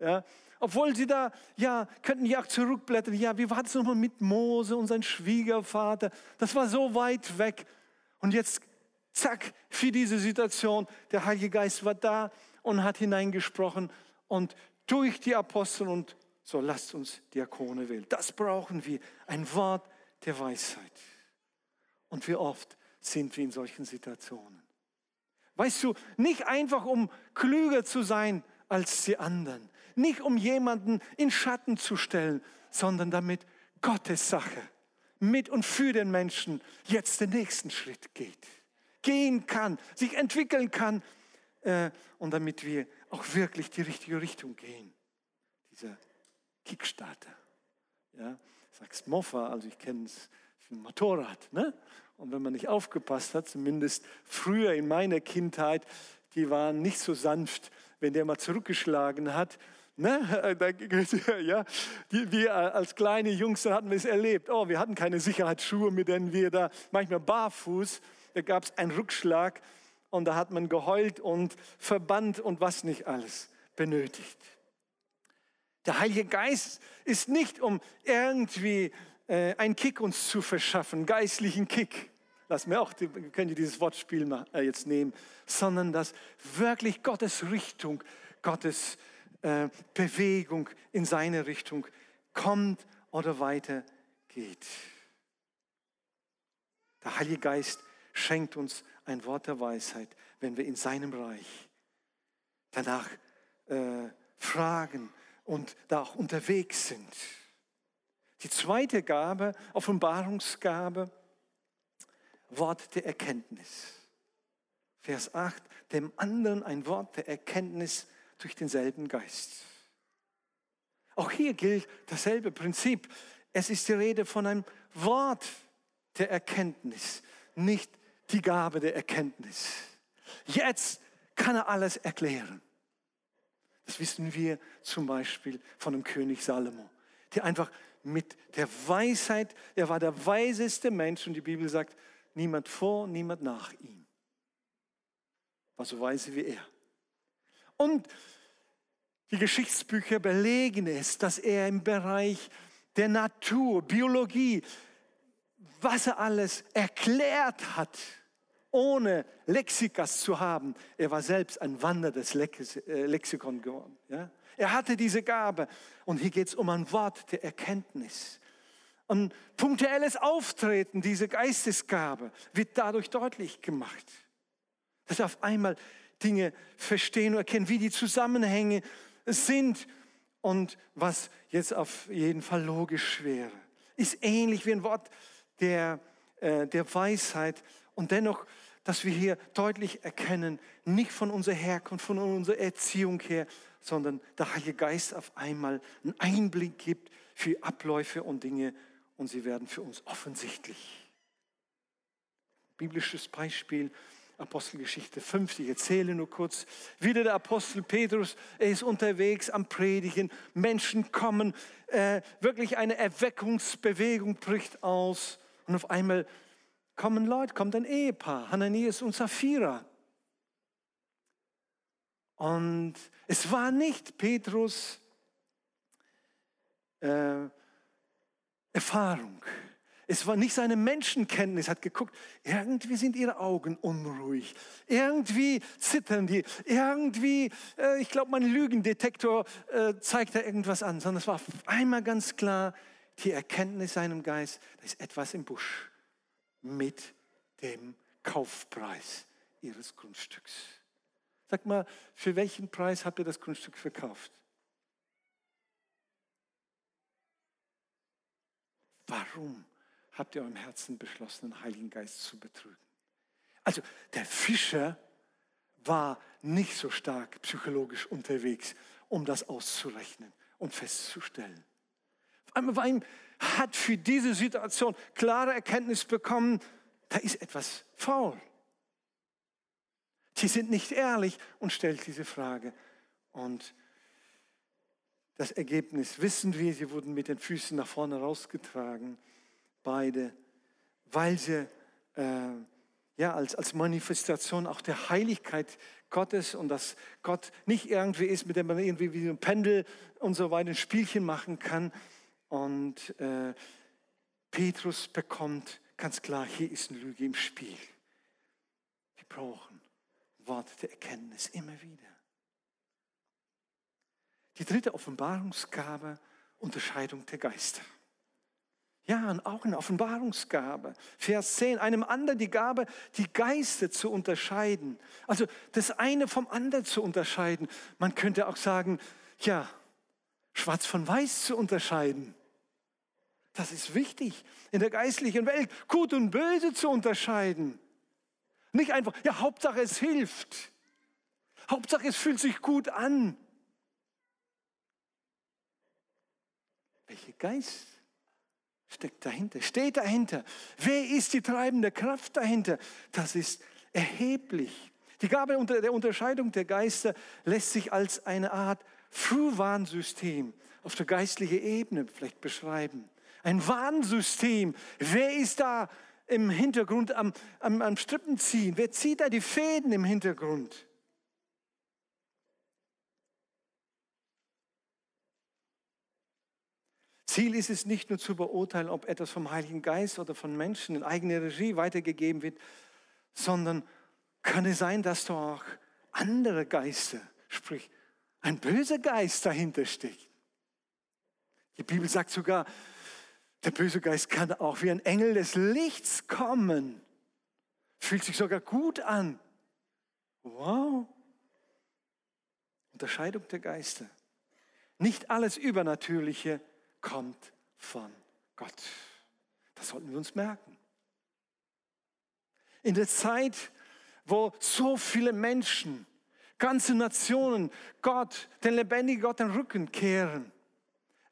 Ja, obwohl sie da, ja, könnten ja auch zurückblättern. Ja, wie war das nochmal mit Mose und sein Schwiegervater? Das war so weit weg. Und jetzt, zack, für diese Situation, der Heilige Geist war da und hat hineingesprochen und durch die Apostel und so lasst uns Diakone wählen. Das brauchen wir, ein Wort der Weisheit. Und wie oft sind wir in solchen Situationen. Weißt du, nicht einfach um klüger zu sein als die anderen, nicht um jemanden in Schatten zu stellen, sondern damit Gottes Sache mit und für den Menschen jetzt den nächsten Schritt geht, gehen kann, sich entwickeln kann äh, und damit wir auch wirklich die richtige Richtung gehen. Dieser Kickstarter. Ja, sagst Moffa, also ich kenne es für ein Motorrad. Ne? Und wenn man nicht aufgepasst hat, zumindest früher in meiner Kindheit, die waren nicht so sanft, wenn der mal zurückgeschlagen hat. Ne? *laughs* Ja, wir als kleine Jungs hatten wir es erlebt. Oh, wir hatten keine Sicherheitsschuhe, mit denen wir da manchmal barfuß da gab es einen Rückschlag und da hat man geheult und verbannt und was nicht alles benötigt. Der Heilige Geist ist nicht, um irgendwie äh, einen Kick uns zu verschaffen, geistlichen Kick. Lass mir auch, könnt ihr dieses Wortspiel mal, äh, jetzt nehmen, sondern dass wirklich Gottes Richtung, Gottes äh, Bewegung in seine Richtung kommt oder weitergeht. Der Heilige Geist schenkt uns ein Wort der Weisheit, wenn wir in seinem Reich danach äh, fragen und da auch unterwegs sind. Die zweite Gabe, Offenbarungsgabe, Wort der Erkenntnis. Vers 8, dem anderen ein Wort der Erkenntnis durch denselben Geist. Auch hier gilt dasselbe Prinzip. Es ist die Rede von einem Wort der Erkenntnis, nicht die Gabe der Erkenntnis. Jetzt kann er alles erklären. Das wissen wir zum Beispiel von dem König Salomo, der einfach mit der Weisheit, er war der weiseste Mensch und die Bibel sagt, niemand vor, niemand nach ihm. War so weise wie er. Und die Geschichtsbücher belegen es, dass er im Bereich der Natur, Biologie, was er alles erklärt hat, ohne Lexikas zu haben. Er war selbst ein wanderndes äh, Lexikon geworden. Ja? Er hatte diese Gabe. Und hier geht es um ein Wort der Erkenntnis. Und punktuelles Auftreten, diese Geistesgabe, wird dadurch deutlich gemacht. Dass er auf einmal Dinge verstehen und erkennen, wie die Zusammenhänge sind und was jetzt auf jeden Fall logisch wäre. Ist ähnlich wie ein Wort der, äh, der Weisheit und dennoch, dass wir hier deutlich erkennen, nicht von unserer Herkunft, von unserer Erziehung her, sondern der Heilige Geist auf einmal einen Einblick gibt für Abläufe und Dinge und sie werden für uns offensichtlich. Biblisches Beispiel, Apostelgeschichte 5, ich erzähle nur kurz. Wieder der Apostel Petrus, er ist unterwegs am Predigen, Menschen kommen, äh, wirklich eine Erweckungsbewegung bricht aus und auf einmal kommen Leute, kommt ein Ehepaar, Hananias und Sapphira. Und es war nicht Petrus äh, Erfahrung. Es war nicht seine Menschenkenntnis, hat geguckt, irgendwie sind ihre Augen unruhig, irgendwie zittern die, irgendwie, äh, ich glaube, mein Lügendetektor äh, zeigt da irgendwas an, sondern es war einmal ganz klar die Erkenntnis seinem Geist, da ist etwas im Busch mit dem Kaufpreis ihres Grundstücks. Sag mal, für welchen Preis habt ihr das Grundstück verkauft? Warum habt ihr eurem Herzen beschlossen, den Heiligen Geist zu betrügen? Also der Fischer war nicht so stark psychologisch unterwegs, um das auszurechnen und festzustellen. Einmal ihm hat für diese Situation klare Erkenntnis bekommen, da ist etwas faul. Sie sind nicht ehrlich und stellt diese Frage. Und das Ergebnis wissen wir, sie wurden mit den Füßen nach vorne rausgetragen, beide, weil sie äh, ja, als, als Manifestation auch der Heiligkeit Gottes und dass Gott nicht irgendwie ist, mit dem man irgendwie wie ein Pendel und so weiter ein Spielchen machen kann. Und äh, Petrus bekommt ganz klar, hier ist eine Lüge im Spiel. Wir brauchen Worte der Erkenntnis immer wieder. Die dritte Offenbarungsgabe, Unterscheidung der Geister. Ja, und auch eine Offenbarungsgabe. Vers 10, einem anderen die Gabe, die Geister zu unterscheiden. Also das eine vom anderen zu unterscheiden. Man könnte auch sagen, ja, schwarz von weiß zu unterscheiden. Das ist wichtig in der geistlichen Welt, gut und böse zu unterscheiden. Nicht einfach, ja, Hauptsache es hilft. Hauptsache es fühlt sich gut an. Welcher Geist steckt dahinter? Steht dahinter? Wer ist die treibende Kraft dahinter? Das ist erheblich. Die Gabe der Unterscheidung der Geister lässt sich als eine Art Frühwarnsystem auf der geistlichen Ebene vielleicht beschreiben. Ein Warnsystem. Wer ist da im Hintergrund am, am, am Strippen ziehen? Wer zieht da die Fäden im Hintergrund? Ziel ist es nicht nur zu beurteilen, ob etwas vom Heiligen Geist oder von Menschen in eigener Regie weitergegeben wird, sondern kann es sein, dass da auch andere Geister, sprich ein böser Geist dahinter steckt. Die Bibel sagt sogar, der böse Geist kann auch wie ein Engel des Lichts kommen. Fühlt sich sogar gut an. Wow. Unterscheidung der Geister. Nicht alles Übernatürliche kommt von Gott. Das sollten wir uns merken. In der Zeit, wo so viele Menschen, ganze Nationen Gott, den lebendigen Gott den Rücken kehren,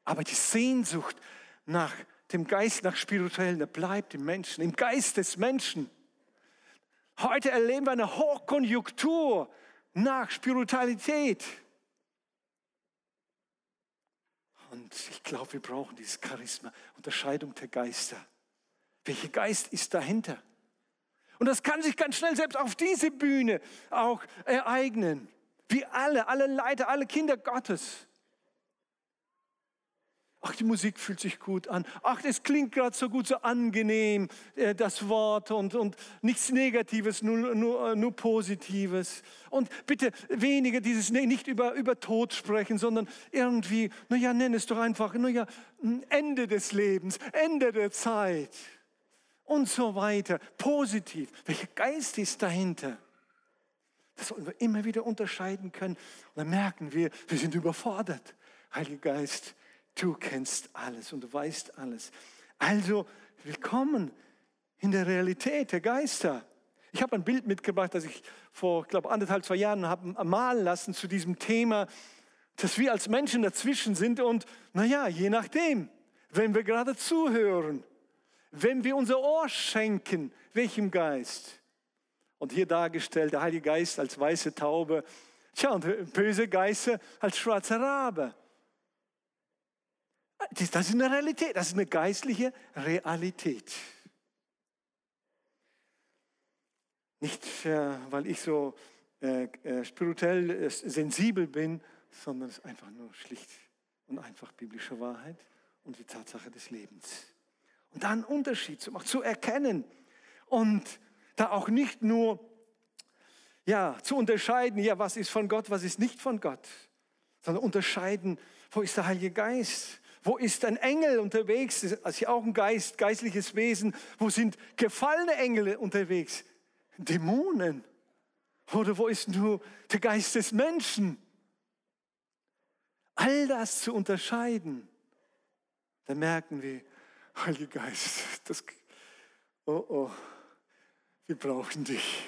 aber die Sehnsucht nach dem Geist, nach Spirituellen, der bleibt im Menschen, im Geist des Menschen. Heute erleben wir eine Hochkonjunktur nach Spiritualität. Und ich glaube, wir brauchen dieses Charisma, Unterscheidung der Geister. Welcher Geist ist dahinter? Und das kann sich ganz schnell selbst auf diese Bühne auch ereignen. Wie alle, alle Leiter, alle Kinder Gottes. Ach, die Musik fühlt sich gut an. Ach, es klingt gerade so gut, so angenehm, äh, das Wort und, und nichts Negatives, nur, nur, äh, nur Positives. Und bitte weniger dieses, nicht über, über Tod sprechen, sondern irgendwie, naja, nenn es doch einfach, naja, Ende des Lebens, Ende der Zeit und so weiter. Positiv. Welcher Geist ist dahinter? Das sollen wir immer wieder unterscheiden können. Und dann merken wir, wir sind überfordert. Heiliger Geist, Du kennst alles und du weißt alles. Also willkommen in der Realität der Geister. Ich habe ein Bild mitgebracht, das ich vor, glaube anderthalb, zwei Jahren habe malen lassen zu diesem Thema, dass wir als Menschen dazwischen sind und, naja, je nachdem, wenn wir gerade zuhören, wenn wir unser Ohr schenken, welchem Geist? Und hier dargestellt der Heilige Geist als weiße Taube, tja, und böse Geister als schwarzer Rabe. Das ist eine Realität, das ist eine geistliche Realität. Nicht, äh, weil ich so äh, äh, spirituell sensibel bin, sondern es ist einfach nur schlicht und einfach biblische Wahrheit und die Tatsache des Lebens. Und da einen Unterschied zu machen, zu erkennen und da auch nicht nur ja, zu unterscheiden, ja, was ist von Gott, was ist nicht von Gott, sondern unterscheiden, wo ist der Heilige Geist, wo ist ein Engel unterwegs? Das ist ja auch ein Geist, geistliches Wesen. Wo sind gefallene Engel unterwegs? Dämonen. Oder wo ist nur der Geist des Menschen? All das zu unterscheiden, da merken wir, Heiliger Geist, das, oh oh, wir brauchen dich.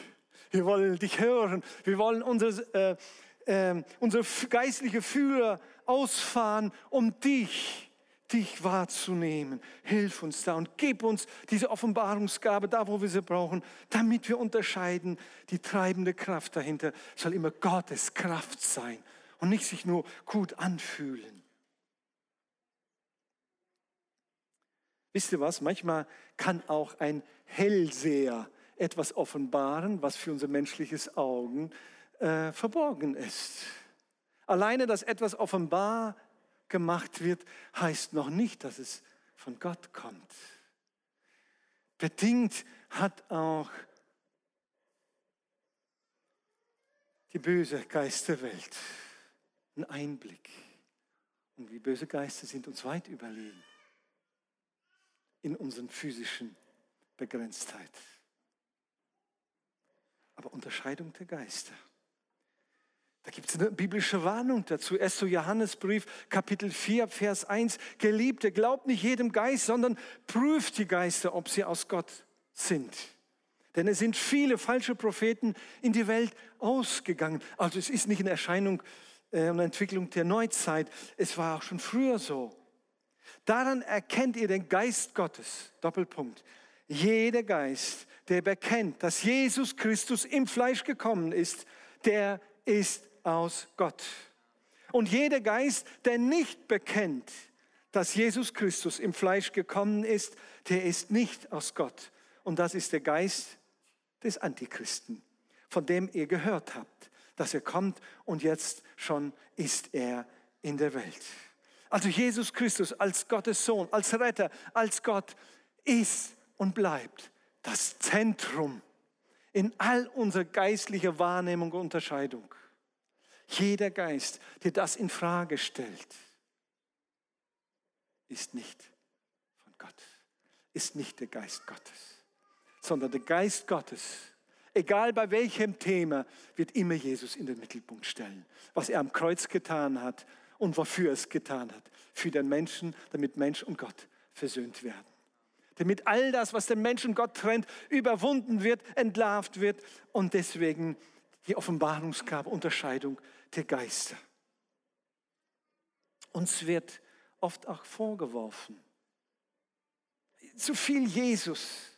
Wir wollen dich hören. Wir wollen unsere, äh, äh, unsere geistliche Führer ausfahren, um dich dich wahrzunehmen. Hilf uns da und gib uns diese Offenbarungsgabe da, wo wir sie brauchen, damit wir unterscheiden. Die treibende Kraft dahinter soll immer Gottes Kraft sein und nicht sich nur gut anfühlen. Wisst ihr was? Manchmal kann auch ein Hellseher etwas offenbaren, was für unser menschliches Augen äh, verborgen ist. Alleine, dass etwas offenbar gemacht wird, heißt noch nicht, dass es von Gott kommt. Bedingt hat auch die böse Geisterwelt einen Einblick. Und die böse Geister sind uns weit überlegen in unseren physischen Begrenztheit. Aber Unterscheidung der Geister. Da gibt es eine biblische Warnung dazu. 1. Johannesbrief, Kapitel 4, Vers 1. Geliebte, glaubt nicht jedem Geist, sondern prüft die Geister, ob sie aus Gott sind. Denn es sind viele falsche Propheten in die Welt ausgegangen. Also es ist nicht eine Erscheinung äh, und Entwicklung der Neuzeit. Es war auch schon früher so. Daran erkennt ihr den Geist Gottes. Doppelpunkt. Jeder Geist, der bekennt, dass Jesus Christus im Fleisch gekommen ist, der ist aus Gott. Und jeder Geist, der nicht bekennt, dass Jesus Christus im Fleisch gekommen ist, der ist nicht aus Gott. Und das ist der Geist des Antichristen, von dem ihr gehört habt, dass er kommt und jetzt schon ist er in der Welt. Also Jesus Christus als Gottes Sohn, als Retter, als Gott ist und bleibt das Zentrum in all unserer geistlichen Wahrnehmung und Unterscheidung. Jeder Geist, der das in Frage stellt, ist nicht von Gott, ist nicht der Geist Gottes, sondern der Geist Gottes, egal bei welchem Thema, wird immer Jesus in den Mittelpunkt stellen. Was er am Kreuz getan hat und wofür er es getan hat. Für den Menschen, damit Mensch und Gott versöhnt werden. Damit all das, was den Menschen Gott trennt, überwunden wird, entlarvt wird und deswegen die Offenbarungsgabe, Unterscheidung der Geister. Uns wird oft auch vorgeworfen, zu viel Jesus.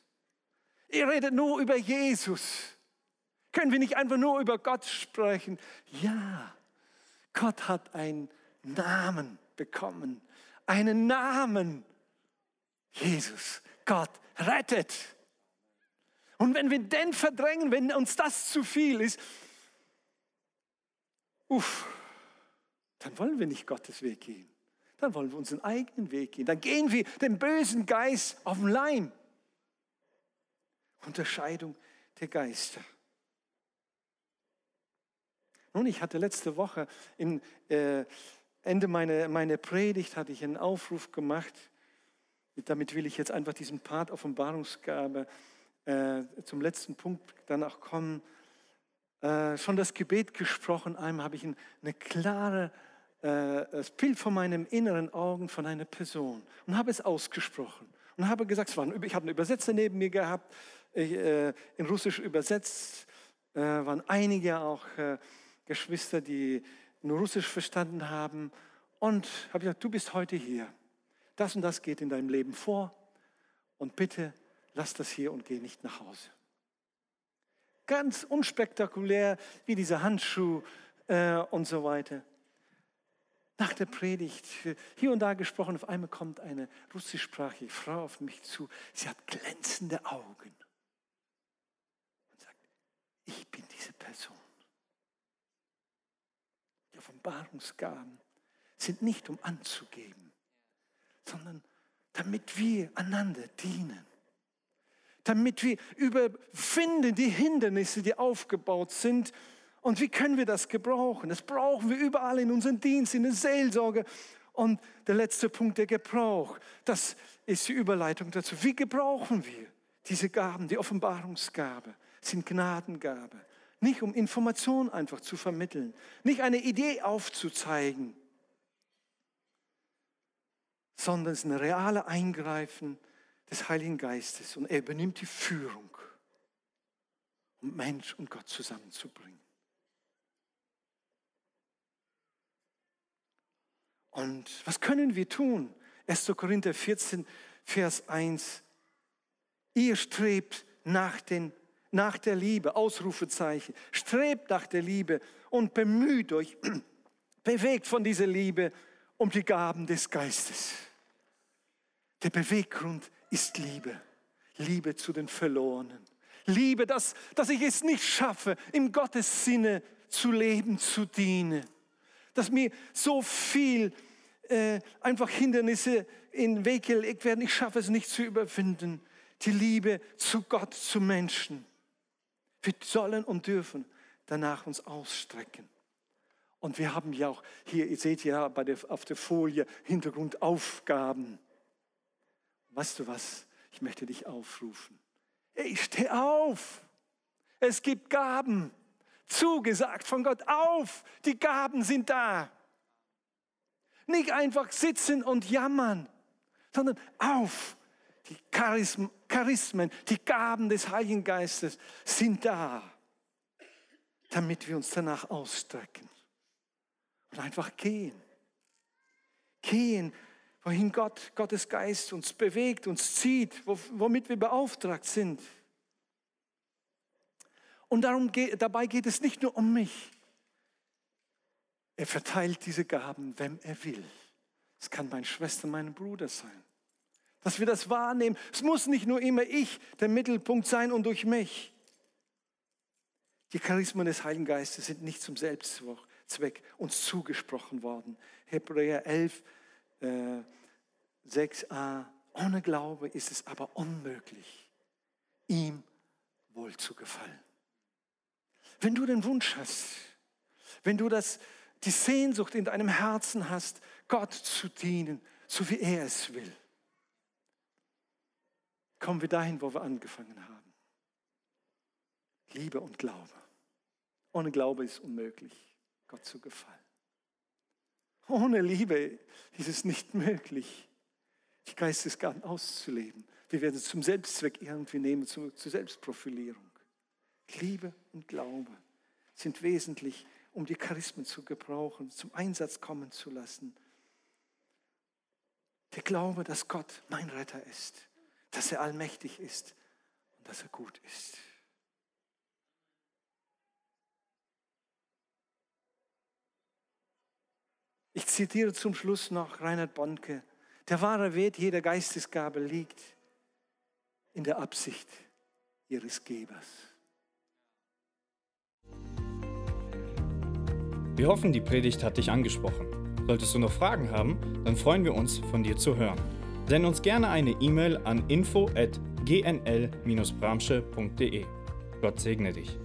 Ihr redet nur über Jesus. Können wir nicht einfach nur über Gott sprechen? Ja, Gott hat einen Namen bekommen. Einen Namen. Jesus, Gott rettet. Und wenn wir den verdrängen, wenn uns das zu viel ist, uff, dann wollen wir nicht Gottes Weg gehen. Dann wollen wir unseren eigenen Weg gehen. Dann gehen wir dem bösen Geist auf den Leim. Unterscheidung der Geister. Nun, ich hatte letzte Woche, im äh, Ende meiner, meiner Predigt, hatte ich einen Aufruf gemacht. Damit will ich jetzt einfach diesen Part Offenbarungsgabe äh, zum letzten Punkt danach kommen. Äh, schon das Gebet gesprochen. Einmal habe ich eine klare äh, Bild von meinem inneren Augen von einer Person und habe es ausgesprochen und habe gesagt, war, ich habe einen Übersetzer neben mir gehabt, äh, in Russisch übersetzt, äh, waren einige auch äh, Geschwister, die nur Russisch verstanden haben und habe gesagt, du bist heute hier. Das und das geht in deinem Leben vor und bitte lass das hier und geh nicht nach Hause. Ganz unspektakulär wie dieser Handschuh äh, und so weiter nach der Predigt hier und da gesprochen. Auf einmal kommt eine russischsprachige Frau auf mich zu. Sie hat glänzende Augen und sagt, ich bin diese Person. Die Offenbarungsgaben sind nicht um anzugeben, sondern damit wir einander dienen. Damit wir überfinden die Hindernisse, die aufgebaut sind und wie können wir das gebrauchen? Das brauchen wir überall in unserem Dienst, in der Seelsorge. Und der letzte Punkt, der Gebrauch, das ist die Überleitung dazu. Wie gebrauchen wir diese Gaben? Die Offenbarungsgabe sind Gnadengabe. Nicht um Informationen einfach zu vermitteln, nicht eine Idee aufzuzeigen, sondern es ist ein reales Eingreifen des Heiligen Geistes und er übernimmt die Führung, um Mensch und Gott zusammenzubringen. Und was können wir tun? 1. Korinther 14, Vers 1. Ihr strebt nach, den, nach der Liebe, Ausrufezeichen. Strebt nach der Liebe und bemüht euch, *clears throat* bewegt von dieser Liebe um die Gaben des Geistes. Der Beweggrund ist Liebe. Liebe zu den Verlorenen. Liebe, dass, dass ich es nicht schaffe, im Gottes Sinne zu leben, zu dienen dass mir so viel äh, einfach Hindernisse in den Weg gelegt werden. Ich schaffe es nicht zu überwinden. Die Liebe zu Gott, zu Menschen. Wir sollen und dürfen danach uns ausstrecken. Und wir haben ja auch hier, ihr seht ja bei der, auf der Folie Hintergrundaufgaben. Weißt du was? Ich möchte dich aufrufen. Hey, steh auf. Es gibt Gaben zugesagt von Gott. Auf, die Gaben sind da. Nicht einfach sitzen und jammern, sondern auf. Die Charismen, die Gaben des Heiligen Geistes sind da, damit wir uns danach ausstrecken und einfach gehen. Gehen, wohin Gott, Gottes Geist uns bewegt, uns zieht, womit wir beauftragt sind. Und darum, dabei geht es nicht nur um mich. Er verteilt diese Gaben, wem er will. Es kann meine Schwester, mein Bruder sein. dass wir das wahrnehmen. Es muss nicht nur immer ich der Mittelpunkt sein und durch mich. Die Charismen des Heiligen Geistes sind nicht zum Selbstzweck uns zugesprochen worden. Hebräer 11, äh, 6a. Ohne Glaube ist es aber unmöglich, ihm wohl zu gefallen. Wenn du den Wunsch hast, wenn du das, die Sehnsucht in deinem Herzen hast, Gott zu dienen, so wie er es will, kommen wir dahin, wo wir angefangen haben. Liebe und Glaube. Ohne Glaube ist unmöglich, Gott zu gefallen. Ohne Liebe ist es nicht möglich, die Geistesgaben auszuleben. Wir werden es zum Selbstzweck irgendwie nehmen, zur Selbstprofilierung. Liebe und Glaube sind wesentlich, um die Charismen zu gebrauchen, zum Einsatz kommen zu lassen. Der Glaube, dass Gott mein Retter ist, dass er allmächtig ist und dass er gut ist. Ich zitiere zum Schluss noch Reinhard Bonke. Der wahre Wert jeder Geistesgabe liegt in der Absicht ihres Gebers. Wir hoffen, die Predigt hat dich angesprochen. Solltest du noch Fragen haben, dann freuen wir uns, von dir zu hören. Send uns gerne eine E-Mail an info@gnl-bramsche.de. Gott segne dich.